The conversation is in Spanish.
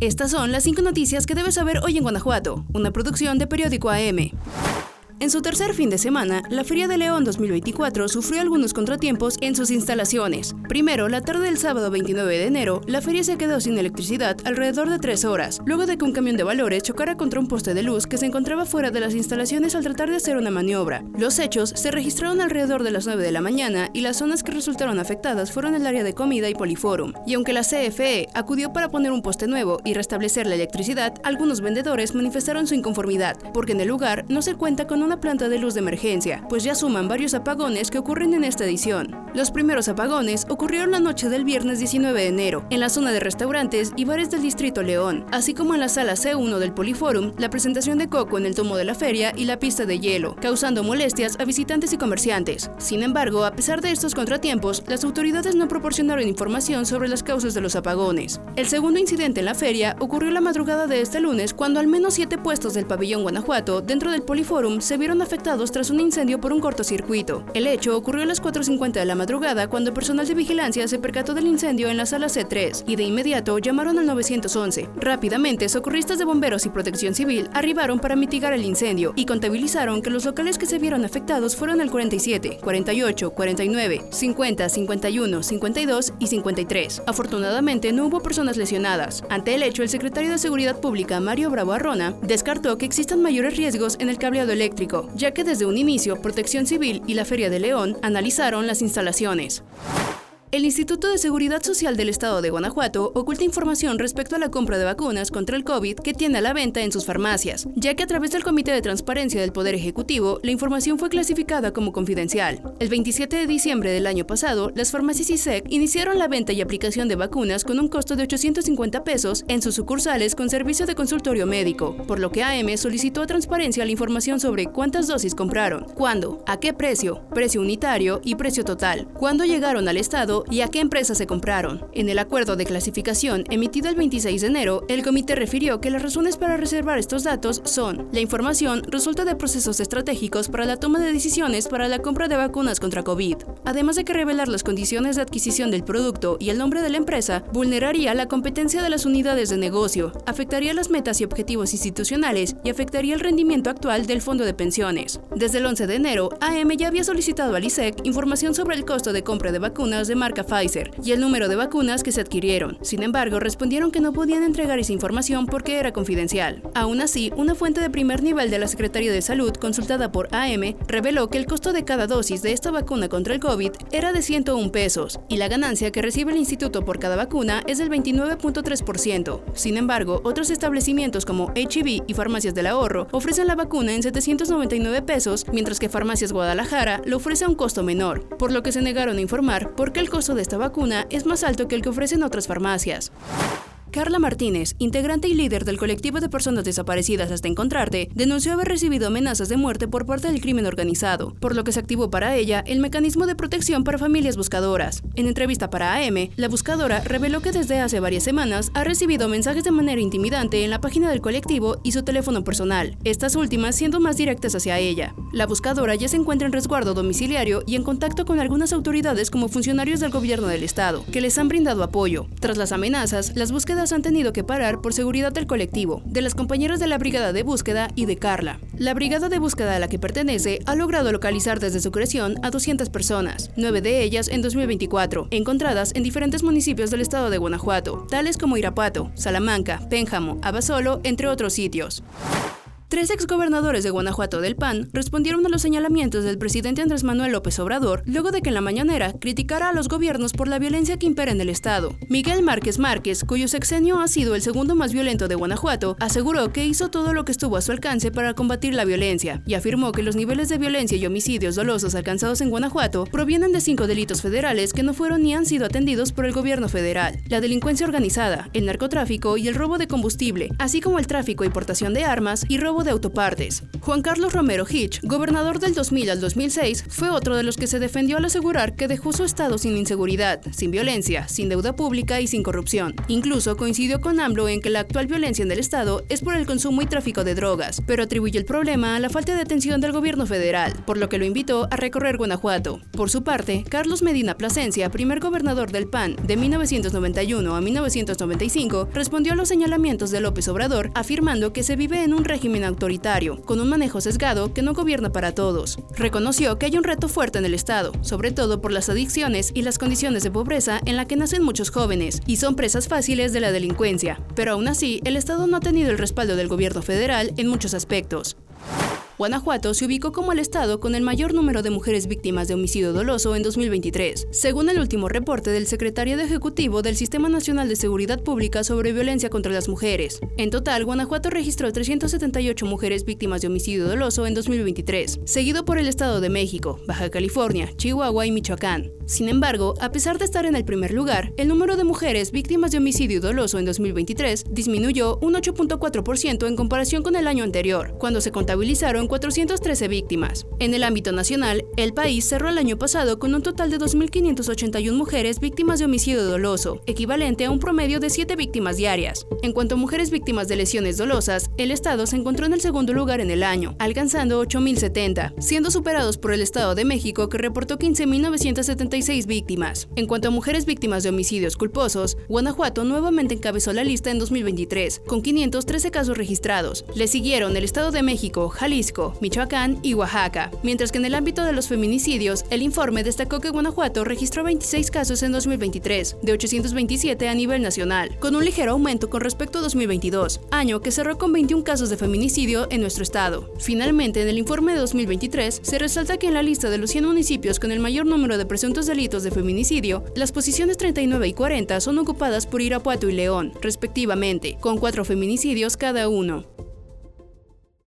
Estas son las cinco noticias que debes saber hoy en Guanajuato, una producción de Periódico AM. En su tercer fin de semana, la Feria de León 2024 sufrió algunos contratiempos en sus instalaciones. Primero, la tarde del sábado 29 de enero, la feria se quedó sin electricidad alrededor de tres horas, luego de que un camión de valores chocara contra un poste de luz que se encontraba fuera de las instalaciones al tratar de hacer una maniobra. Los hechos se registraron alrededor de las 9 de la mañana y las zonas que resultaron afectadas fueron el área de comida y Poliforum. Y aunque la CFE acudió para poner un poste nuevo y restablecer la electricidad, algunos vendedores manifestaron su inconformidad, porque en el lugar no se cuenta con una planta de luz de emergencia, pues ya suman varios apagones que ocurren en esta edición. Los primeros apagones ocurrieron la noche del viernes 19 de enero, en la zona de restaurantes y bares del Distrito León, así como en la sala C1 del Poliforum, la presentación de Coco en el tomo de la feria y la pista de hielo, causando molestias a visitantes y comerciantes. Sin embargo, a pesar de estos contratiempos, las autoridades no proporcionaron información sobre las causas de los apagones. El segundo incidente en la feria ocurrió la madrugada de este lunes cuando al menos siete puestos del pabellón Guanajuato dentro del Poliforum se vieron afectados tras un incendio por un cortocircuito. El hecho ocurrió a las 4.50 de la madrugada cuando personal de vigilancia se percató del incendio en la sala C3 y de inmediato llamaron al 911. Rápidamente, socorristas de bomberos y protección civil arribaron para mitigar el incendio y contabilizaron que los locales que se vieron afectados fueron el 47, 48, 49, 50, 51, 52 y 53. Afortunadamente no hubo personas lesionadas. Ante el hecho, el secretario de Seguridad Pública, Mario Bravo Arrona, descartó que existan mayores riesgos en el cableado eléctrico ya que desde un inicio Protección Civil y la Feria de León analizaron las instalaciones. El Instituto de Seguridad Social del Estado de Guanajuato oculta información respecto a la compra de vacunas contra el COVID que tiene a la venta en sus farmacias, ya que a través del Comité de Transparencia del Poder Ejecutivo, la información fue clasificada como confidencial. El 27 de diciembre del año pasado, las farmacias ISEC iniciaron la venta y aplicación de vacunas con un costo de 850 pesos en sus sucursales con servicio de consultorio médico, por lo que AM solicitó a Transparencia la información sobre cuántas dosis compraron, cuándo, a qué precio, precio unitario y precio total, cuándo llegaron al Estado y a qué empresas se compraron. En el acuerdo de clasificación emitido el 26 de enero, el comité refirió que las razones para reservar estos datos son la información resulta de procesos estratégicos para la toma de decisiones para la compra de vacunas contra COVID, además de que revelar las condiciones de adquisición del producto y el nombre de la empresa vulneraría la competencia de las unidades de negocio, afectaría las metas y objetivos institucionales y afectaría el rendimiento actual del fondo de pensiones. Desde el 11 de enero, AM ya había solicitado al ISEC información sobre el costo de compra de vacunas de marca Pfizer y el número de vacunas que se adquirieron. Sin embargo, respondieron que no podían entregar esa información porque era confidencial. Aún así, una fuente de primer nivel de la Secretaría de Salud, consultada por AM, reveló que el costo de cada dosis de esta vacuna contra el COVID era de 101 pesos y la ganancia que recibe el instituto por cada vacuna es del 29.3%. Sin embargo, otros establecimientos como HB y Farmacias del Ahorro ofrecen la vacuna en 799 pesos, mientras que Farmacias Guadalajara lo ofrece a un costo menor, por lo que se negaron a informar por qué el de esta vacuna es más alto que el que ofrecen otras farmacias. Carla Martínez, integrante y líder del colectivo de personas desaparecidas hasta encontrarte, denunció haber recibido amenazas de muerte por parte del crimen organizado, por lo que se activó para ella el mecanismo de protección para familias buscadoras. En entrevista para AM, la buscadora reveló que desde hace varias semanas ha recibido mensajes de manera intimidante en la página del colectivo y su teléfono personal, estas últimas siendo más directas hacia ella. La buscadora ya se encuentra en resguardo domiciliario y en contacto con algunas autoridades como funcionarios del gobierno del estado, que les han brindado apoyo. Tras las amenazas, las búsquedas han tenido que parar por seguridad del colectivo, de las compañeras de la Brigada de Búsqueda y de Carla. La Brigada de Búsqueda a la que pertenece ha logrado localizar desde su creación a 200 personas, nueve de ellas en 2024, encontradas en diferentes municipios del estado de Guanajuato, tales como Irapuato, Salamanca, Pénjamo, Abasolo, entre otros sitios. Tres exgobernadores de Guanajuato del PAN respondieron a los señalamientos del presidente Andrés Manuel López Obrador luego de que en la mañanera criticara a los gobiernos por la violencia que impera en el Estado. Miguel Márquez Márquez, cuyo sexenio ha sido el segundo más violento de Guanajuato, aseguró que hizo todo lo que estuvo a su alcance para combatir la violencia y afirmó que los niveles de violencia y homicidios dolosos alcanzados en Guanajuato provienen de cinco delitos federales que no fueron ni han sido atendidos por el gobierno federal. La delincuencia organizada, el narcotráfico y el robo de combustible, así como el tráfico y portación de armas y robo de autopartes. Juan Carlos Romero Hitch, gobernador del 2000 al 2006, fue otro de los que se defendió al asegurar que dejó su estado sin inseguridad, sin violencia, sin deuda pública y sin corrupción. Incluso coincidió con AMLO en que la actual violencia en el estado es por el consumo y tráfico de drogas, pero atribuye el problema a la falta de atención del gobierno federal, por lo que lo invitó a recorrer Guanajuato. Por su parte, Carlos Medina Plasencia, primer gobernador del PAN de 1991 a 1995, respondió a los señalamientos de López Obrador, afirmando que se vive en un régimen autoritario, con un manejo sesgado que no gobierna para todos. Reconoció que hay un reto fuerte en el Estado, sobre todo por las adicciones y las condiciones de pobreza en la que nacen muchos jóvenes, y son presas fáciles de la delincuencia. Pero aún así, el Estado no ha tenido el respaldo del gobierno federal en muchos aspectos. Guanajuato se ubicó como el estado con el mayor número de mujeres víctimas de homicidio doloso en 2023, según el último reporte del secretario ejecutivo del Sistema Nacional de Seguridad Pública sobre violencia contra las mujeres. En total, Guanajuato registró 378 mujeres víctimas de homicidio doloso en 2023, seguido por el Estado de México, Baja California, Chihuahua y Michoacán. Sin embargo, a pesar de estar en el primer lugar, el número de mujeres víctimas de homicidio doloso en 2023 disminuyó un 8.4% en comparación con el año anterior, cuando se contabilizaron 413 víctimas. En el ámbito nacional, el país cerró el año pasado con un total de 2.581 mujeres víctimas de homicidio doloso, equivalente a un promedio de 7 víctimas diarias. En cuanto a mujeres víctimas de lesiones dolosas, el Estado se encontró en el segundo lugar en el año, alcanzando 8.070, siendo superados por el Estado de México que reportó 15.976 víctimas. En cuanto a mujeres víctimas de homicidios culposos, Guanajuato nuevamente encabezó la lista en 2023, con 513 casos registrados. Le siguieron el Estado de México, Michoacán y Oaxaca, mientras que en el ámbito de los feminicidios, el informe destacó que Guanajuato registró 26 casos en 2023, de 827 a nivel nacional, con un ligero aumento con respecto a 2022, año que cerró con 21 casos de feminicidio en nuestro estado. Finalmente, en el informe de 2023, se resalta que en la lista de los 100 municipios con el mayor número de presuntos delitos de feminicidio, las posiciones 39 y 40 son ocupadas por Irapuato y León, respectivamente, con cuatro feminicidios cada uno.